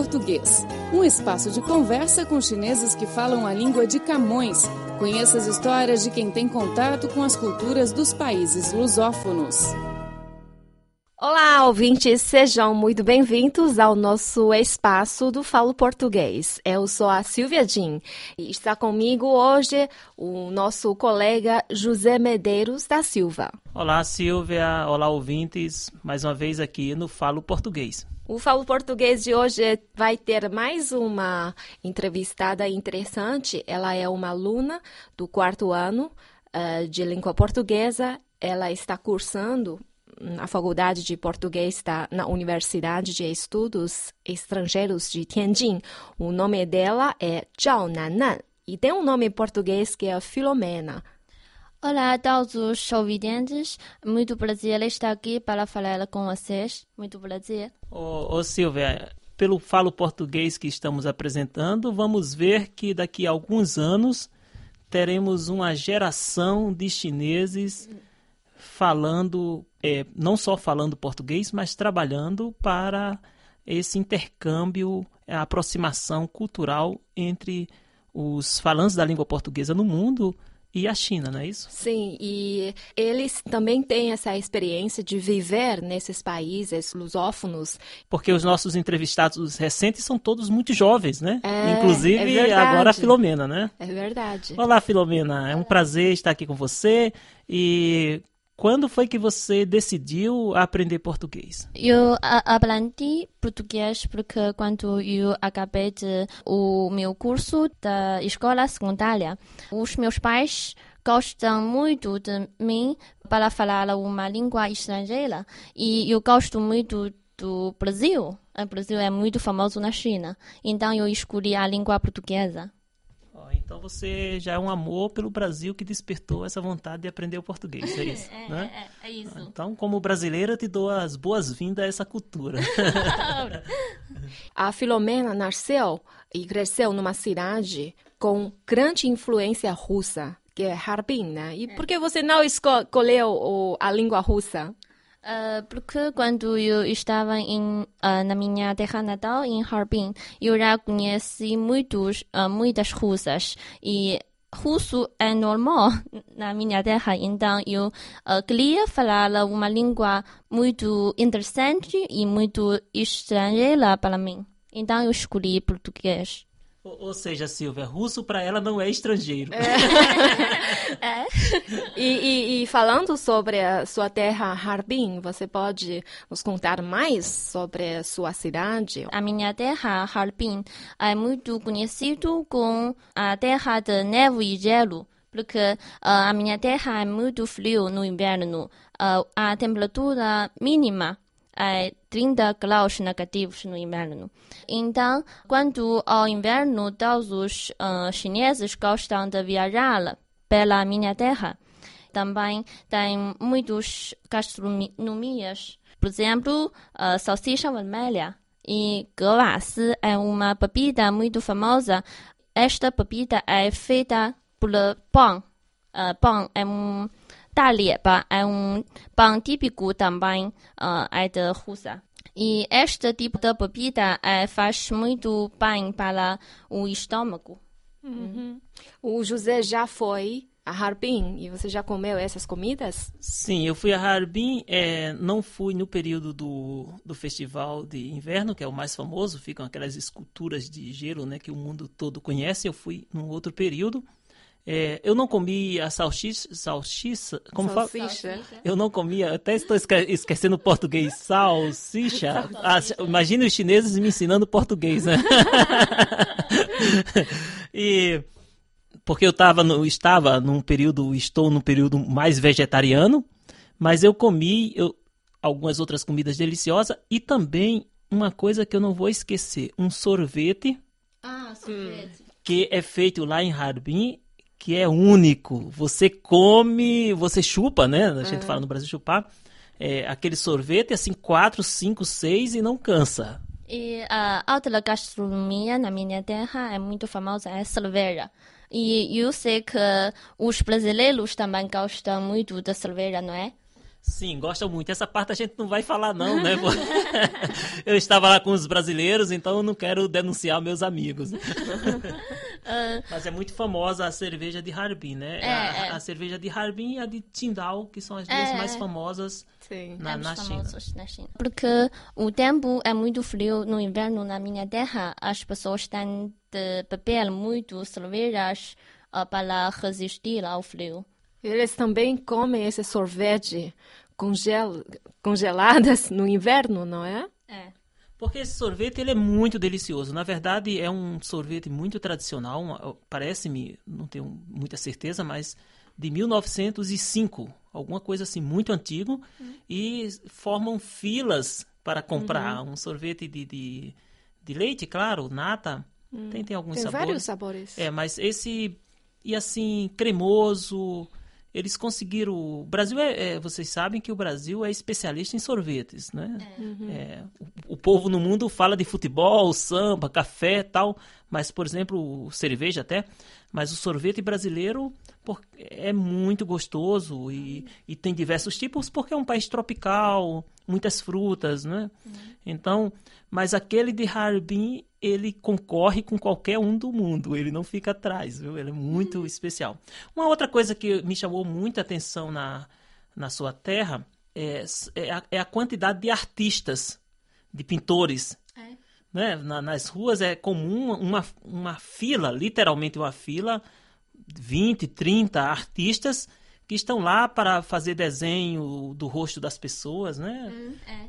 Português, um espaço de conversa com chineses que falam a língua de Camões. Conheça as histórias de quem tem contato com as culturas dos países lusófonos. Olá, ouvintes, sejam muito bem-vindos ao nosso espaço do Falo Português. Eu sou a Silvia Jin e está comigo hoje o nosso colega José Medeiros da Silva. Olá, Silvia. Olá, ouvintes. Mais uma vez aqui no Falo Português. O Falo Português de hoje vai ter mais uma entrevistada interessante. Ela é uma aluna do quarto ano uh, de língua portuguesa. Ela está cursando a faculdade de português está na Universidade de Estudos Estrangeiros de Tianjin. O nome dela é Zhao Nanan e tem um nome em português que é Filomena. Olá a todos os ouvintes, muito prazer estar aqui para falar com vocês. Muito prazer. Ô, ô Silvia, pelo falo português que estamos apresentando, vamos ver que daqui a alguns anos teremos uma geração de chineses falando, é, não só falando português, mas trabalhando para esse intercâmbio, a aproximação cultural entre os falantes da língua portuguesa no mundo e a China, não é isso? Sim, e eles também têm essa experiência de viver nesses países lusófonos. Porque os nossos entrevistados recentes são todos muito jovens, né? É, Inclusive é agora a Filomena, né? É verdade. Olá, Filomena, é um prazer estar aqui com você e quando foi que você decidiu aprender português? Eu aprendi português porque quando eu acabei de, o meu curso da escola secundária, os meus pais gostam muito de mim para falar uma língua estrangeira e eu gosto muito do Brasil. O Brasil é muito famoso na China, então eu escolhi a língua portuguesa. Então você já é um amor pelo Brasil que despertou essa vontade de aprender o português, é isso? é, né? é, é, isso. Então, como brasileira, te dou as boas-vindas a essa cultura. a Filomena nasceu e cresceu numa cidade com grande influência russa, que é Harbin, né? E por que você não escolheu a língua russa? Uh, porque quando eu estava em, uh, na minha terra natal, em Harbin, eu já conheci muitos, uh, muitas russas e russo é normal na minha terra, então eu queria falar uma língua muito interessante e muito estrangeira para mim. Então eu escolhi português. Ou, seja, Silvia, russo para ela não é estrangeiro. É. é. E, e, e, falando sobre a sua terra Harbin, você pode nos contar mais sobre a sua cidade? A minha terra Harbin é muito conhecido como a terra de neve e gelo porque uh, a minha terra é muito frio no inverno. Uh, a temperatura mínima é 30 graus negativos no inverno. Então, quando ao inverno todos os uh, chineses gostam de viajar pela minha terra, também tem muitas gastronomias. Por exemplo, a salsicha vermelha e gavassi é uma bebida muito famosa. Esta bebida é feita por pão. Uh, pão é um Taleba é um pão típico também uh, é de Rússia. E este tipo de bebida é, faz muito bem para o estômago. Uhum. O José já foi a Harbin e você já comeu essas comidas? Sim, eu fui a Harbin, é, não fui no período do, do festival de inverno, que é o mais famoso, ficam aquelas esculturas de gelo né, que o mundo todo conhece. Eu fui num outro período. É, eu não comi a salsicha, salsicha como salsicha. fala? Eu não comia, até estou esquecendo o português, salsicha. Ah, imagina os chineses me ensinando português, né? e porque eu tava no, estava num período, estou num período mais vegetariano, mas eu comi eu, algumas outras comidas deliciosas e também uma coisa que eu não vou esquecer, um sorvete. Ah, sorvete. Que é feito lá em Harbin que é único. Você come, você chupa, né? A gente é. fala no Brasil chupar. É, aquele sorvete, assim, quatro, cinco, seis e não cansa. E a outra gastronomia na minha terra é muito famosa, é cerveja. E eu sei que os brasileiros também gostam muito da cerveja, não é? Sim, gosta muito. Essa parte a gente não vai falar, não, né? eu estava lá com os brasileiros, então eu não quero denunciar meus amigos. Mas é muito famosa a cerveja de Harbin, né? É, a, é. a cerveja de Harbin e a de Qingdao, que são as duas É, mais famosas Sim. na, na China. na China. Porque o tempo é muito frio no inverno na minha terra. As pessoas têm de beber muito cervejas ah, para resistir ao frio. Eles também comem esse sorvete congel... congeladas no inverno, não é? É. Porque esse sorvete ele é muito delicioso. Na verdade, é um sorvete muito tradicional. Parece-me, não tenho muita certeza, mas de 1905, alguma coisa assim muito antigo, e formam filas para comprar um sorvete de, de, de leite, claro, nata. Tem, tem alguns Tem sabores. vários sabores. É, mas esse e assim cremoso, eles conseguiram. O Brasil é, é- vocês sabem que o Brasil é especialista em sorvetes, né? É, o, o povo no mundo fala de futebol, samba, café, tal, mas por exemplo cerveja até, mas o sorvete brasileiro é muito gostoso e, e tem diversos tipos porque é um país tropical, muitas frutas, né? Então, mas aquele de Harbin ele concorre com qualquer um do mundo, ele não fica atrás, viu? Ele é muito especial. Uma outra coisa que me chamou muita atenção na, na sua terra é, é, a, é a quantidade de artistas, de pintores. É. Né? Na- nas ruas é comum uma, uma fila, literalmente uma fila, 20, 30 artistas que estão lá para fazer desenho do rosto das pessoas, né?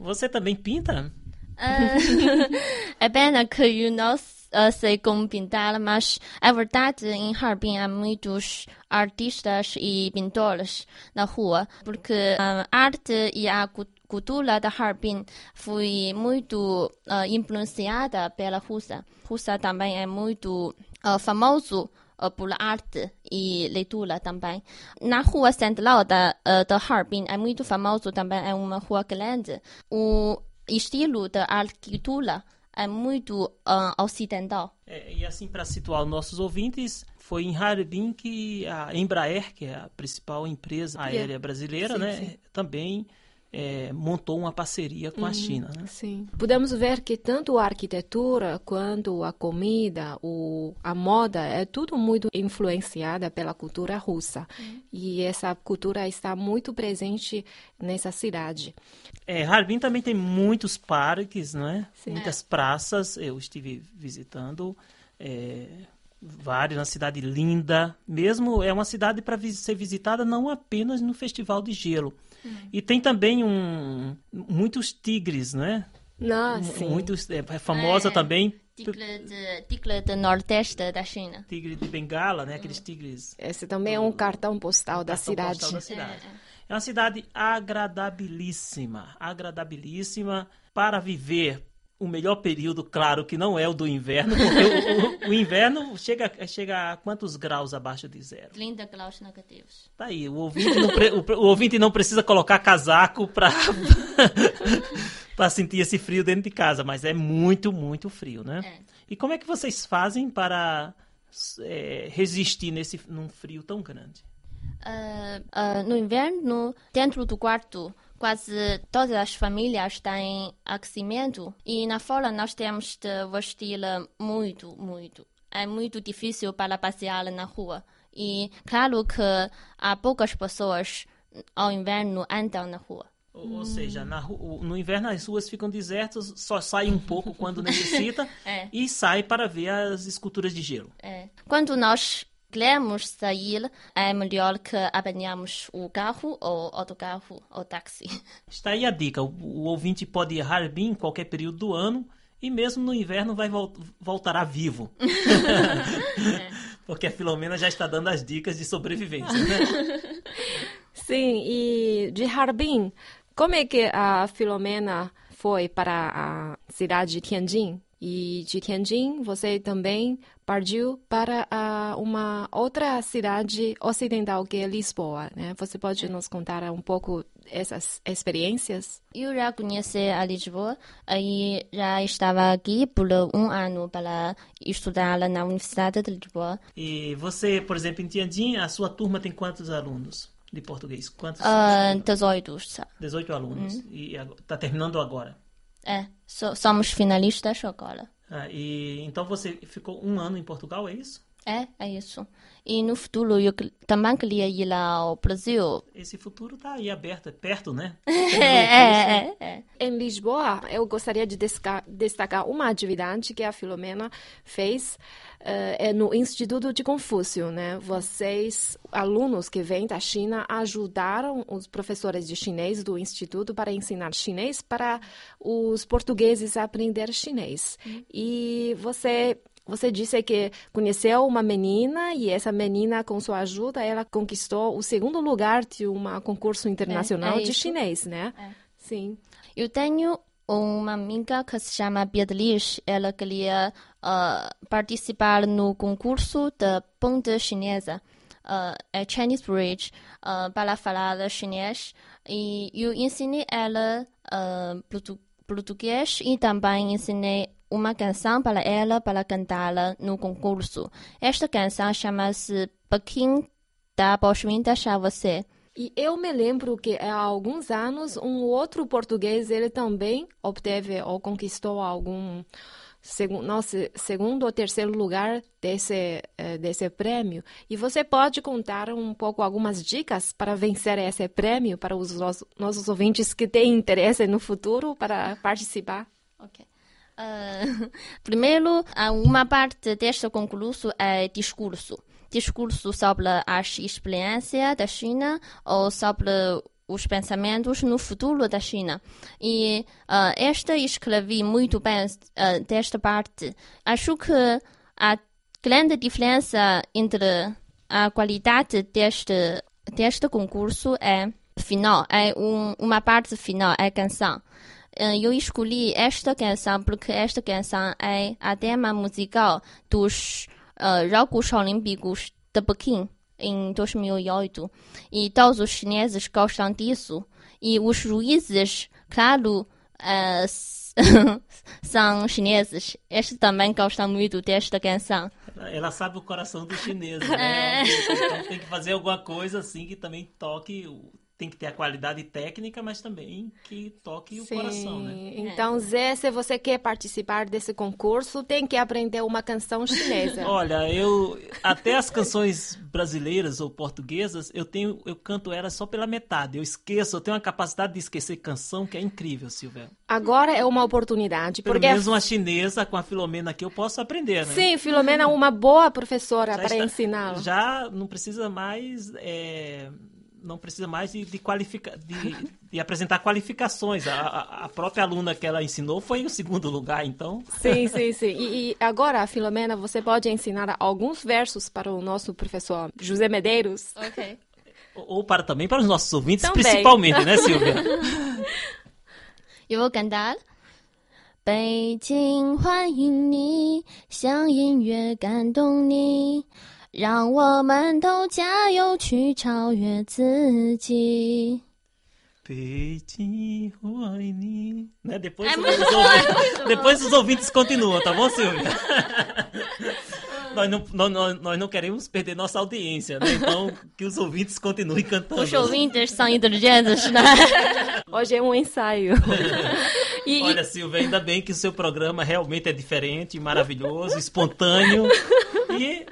Você também pinta? Ah, é pena que eu não ah, sei como pintar, mas é verdade, em Harbin há muitos artistas e pintores na rua, porque a arte e a cu- cultura da Harbin foi muito ah, influenciada pela Rússia. Rússia também é muito ah, famoso ah, por arte e leitura também. Na rua central da, ah, da Harbin é muito famoso também, é uma rua grande. O estilo da arquitetura é muito ah, ocidental. É, e assim, para situar os nossos ouvintes, foi em Harbin que a Embraer, que é a principal empresa aérea brasileira, Sim, né, sim. também é, montou uma parceria com a China. Né? Sim. Podemos ver que tanto a arquitetura quanto a comida, o, a moda, é tudo muito influenciada pela cultura russa. E essa cultura está muito presente nessa cidade. É, Harbin também tem muitos parques, né? Sim. muitas praças. Eu estive visitando é, vários, uma cidade linda. Mesmo é uma cidade para ser visitada não apenas no Festival de Gelo. E tem também um, muitos tigres, né? Não, sim. Muitos, é, é famosa É. também Tigre, de, tigre do Nordeste da China. tigre de Bengala, né? Aqueles tigres Esse também é um cartão postal da cartão cidade. postal da cidade. É uma cidade agradabilíssima, agradabilíssima para viver o melhor período, claro que não é o do inverno, porque o, o- o inverno chega, chega a quantos graus abaixo de zero? 30 graus negativos. Tá aí, o ouvinte não, pre- o, o ouvinte não precisa colocar casaco para sentir esse frio dentro de casa, mas é muito, muito frio, né? É. E como é que vocês fazem para é, resistir nesse num frio tão grande? Ah, ah, no inverno, dentro do quarto, quase todas as famílias têm aquecimento e na fora nós temos de vestir muito, muito. É muito difícil para passear na rua. E claro que há poucas pessoas ao inverno andam na rua. Ou, ou seja, na no inverno as ruas ficam desertas, só sai um pouco quando necessita É. e sai para ver as esculturas de gelo. É. Quando nós queremos sair, é melhor que apanhamos o carro ou autocarro ou táxi. Está aí a dica: o, ouvinte pode a Harbin em qualquer período do ano e mesmo no inverno vai vol voltará vivo. Porque a Filomena já está dando as dicas de sobrevivência, né? Sim, e de Harbin, como é que a Filomena foi para a cidade de Tianjin? E de Tianjin, você também partiu para ah, uma outra cidade ocidental, que é Lisboa, né? Você pode nos contar um pouco essas experiências? Eu já conheci a Lisboa e já estava aqui por um ano para estudar na Universidade de Lisboa. E você, por exemplo, em Tianjin, a sua turma tem quantos alunos? de português? Quantos? Uh, 18, sa- 18 alunos. E está terminando agora. É, so- somos finalistas agora. Ah, e então você ficou um ano em Portugal, é isso? É, é isso. E no futuro eu também queria ir lá ao Brasil. Esse futuro está aí aberto, é perto, né? É, é, é. Em Lisboa, eu gostaria de destacar uma atividade que a Filomena fez é no Instituto de Confúcio, né? Vocês, alunos que vêm da China, ajudaram os professores de chinês do Instituto para ensinar chinês para os portugueses aprender chinês. E você você disse que conheceu uma menina e essa menina, com sua ajuda, ela conquistou o segundo lugar de um concurso internacional é de isso. chinês, né? É. Sim. Eu tenho uma amiga que se chama Beatriz. Ela queria ah, participar no concurso da ponte chinesa, é Chinese Bridge, ah, para falar chinês. E eu ensinei ela portu- português e também ensinei uma canção para ela para cantá-la no concurso. Esta canção chama-se Pequim da Boa deixar você. E eu me lembro que há alguns anos um outro português ele também obteve ou conquistou algum segundo, nossa, segundo ou terceiro lugar desse eh, desse prêmio. E você pode contar um pouco algumas dicas para vencer esse prêmio para os nossos ouvintes que têm interesse no futuro para participar? Ok. Ah, primeiro, uma parte deste concurso é discurso. Discurso sobre a experiência da China ou sobre os pensamentos no futuro da China. E ah, esta escrevi muito bem ah, desta parte. Acho que a grande diferença entre a qualidade deste, deste concurso é final, é um, uma parte final, é canção. Eu escolhi esta canção porque esta canção é a tema musical dos Jogos Olímpicos de Pequim em 2008 e todos os chineses gostam disso e os juízes, claro, s- são chineses. Estes também gostam muito desta canção. Ela, sabe o coração dos chineses, né? Então tem que fazer alguma coisa assim que também toque, tem que ter a qualidade técnica, mas também que toque o coração, né? Então, Zé, se você quer participar desse concurso, tem que aprender uma canção chinesa. Olha, eu até as canções brasileiras ou portuguesas, eu tenho, eu canto elas só pela metade. Eu esqueço, eu tenho uma capacidade de esquecer canção que é incrível, Silvia. Agora é uma oportunidade, Pelo porque menos uma chinesa com a Filomena aqui eu posso aprender, né? sim, Filomena é uma boa professora para ensiná-la. Já não precisa mais. é, não precisa mais de, de, qualifica, de, de apresentar qualificações. A, a- a própria aluna que ela ensinou foi em segundo lugar, então. Sim, sim, sim. E, e agora, Filomena, você pode ensinar alguns versos para o nosso professor José Medeiros? Ok. Ou, ou para também para os nossos ouvintes, Também. principalmente, né, Silvia? 有我感到。北京欢迎你，像音乐感动你， 让我们都加油去超越自己。 Peiti, Huayni. Né? Depois, É os muito ouvintes, depois os ouvintes continuam, tá bom, Silvia? nós, não, nós, nós- nós não queremos perder nossa audiência, né? Então, que os ouvintes continuem cantando. Os ouvintes são inteligentes, né? Hoje é um ensaio. E- e- Olha, Silvia, ainda bem que o seu programa realmente é diferente, maravilhoso, espontâneo e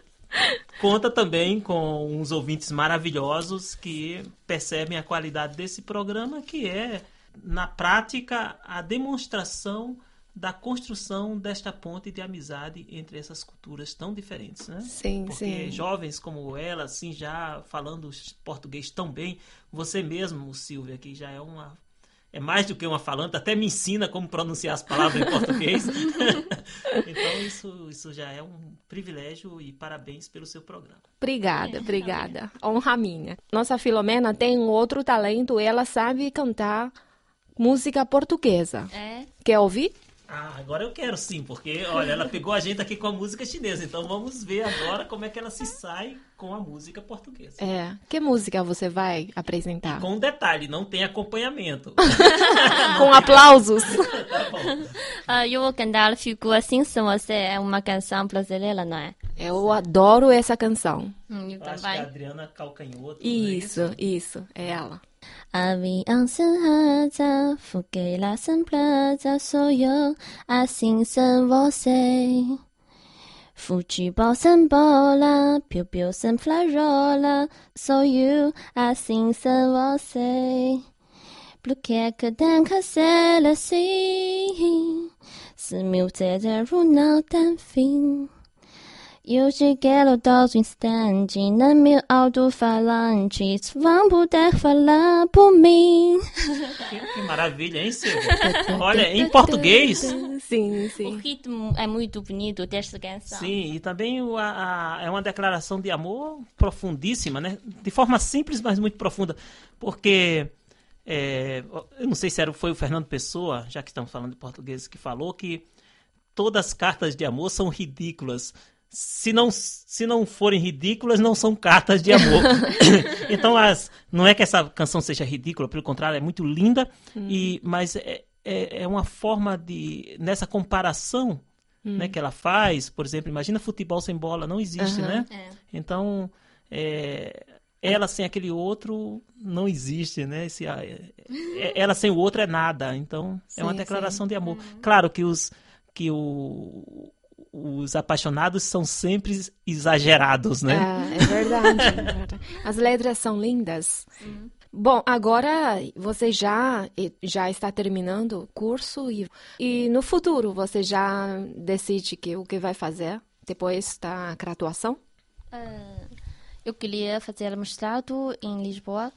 conta também com uns ouvintes maravilhosos que percebem a qualidade desse programa, que é, na prática, a demonstração da construção desta ponte de amizade entre essas culturas tão diferentes, né? Sim, Porque sim. jovens como ela, assim, já falando português tão bem, você mesmo, Silvia, que já é uma é mais do que uma falante, até me ensina como pronunciar as palavras em português. então isso, isso já é um privilégio e parabéns pelo seu programa. Obrigada, obrigada. Honra minha. Nossa Filomena tem um outro talento, ela sabe cantar música portuguesa. É. Quer ouvir? Ah, agora eu quero sim, porque olha, ela pegou a gente aqui com a música chinesa, então vamos ver agora como é que ela se sai com a música portuguesa. É. Que música você vai apresentar? Com um detalhe, não tem acompanhamento. Com aplausos. tá bom. Ah, eu vou cantar Fico Assim Sem Você, é uma canção brasileira, não é? Eu adoro essa canção. Hum, eu Eu acho que é a. Adriana Calcanhoto. né? Isso, isso, é ela. Avião rasa, fogueira sem presa, sou eu, assim sem você. Futebol sem bola, piu-piu sem flajola, sou eu, assim sem você. Tem que ser assim? Se meu desejo não tem fim. Eu cheguei todo instante no meu alto-falante, vão poder falar por mim. Que, que maravilha, hein, Silvia? Olha, em português. Sim, O sim. ritmo é muito bonito desta canção. Sim, e também o- a- a- é uma declaração de amor profundíssima, né? De forma simples, mas muito profunda. Porque é, eu não sei se era, foi o Fernando Pessoa, já que estamos falando de português, que falou que todas as cartas de amor são ridículas. Se não, se não forem ridículas, não são cartas de amor. então, as, não é que essa canção seja ridícula, pelo contrário, é muito linda, e, mas é, é, é uma forma de. Nessa comparação né, que ela faz, por exemplo, imagina futebol sem bola, não existe, Aham. né? É. Então, é, ela sem aquele outro não existe, né? Esse, a- é- é- ela sem o outro é nada. Então, é uma Sim, declaração de amor. Claro que os que o- os apaixonados são sempre exagerados, né? É, é verdade, é verdade. As letras são lindas. Bom, agora você já já está terminando o curso e, e no futuro você já decide que o que vai fazer depois da graduação? Ah, eu queria fazer mestrado em Lisboa.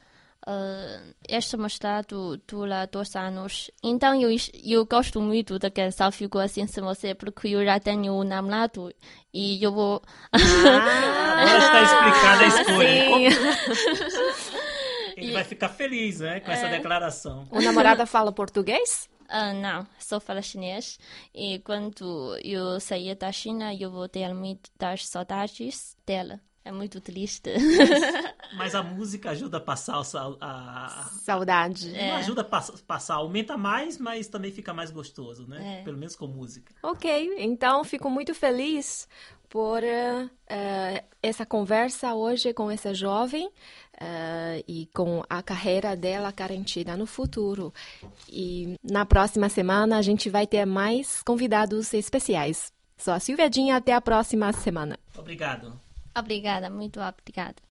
Ah, este mestrado dura dois anos. Então eu, eu gosto muito da canção Fico Assim Sem Você, porque eu já tenho um namorado e eu vou. Agora está explicada a escolha. Sim. Ele vai ficar feliz, né, com essa declaração. O namorado fala português? Ah, não, só falo chinês. E quando eu sair da China, eu vou ter muitas saudades dela. É muito triste. Mas a música ajuda a passar sal- a, Saudade. Não ajuda a pass- passar, aumenta mais, mas também fica mais gostoso, né? É. Pelo menos com música. Ok, então fico muito feliz por eh, essa conversa hoje com essa jovem eh, e com a carreira dela garantida no futuro. E na próxima semana a gente vai ter mais convidados especiais. Sou a Silvia Dinha, até a próxima semana. Obrigado. Obrigada, muito obrigada.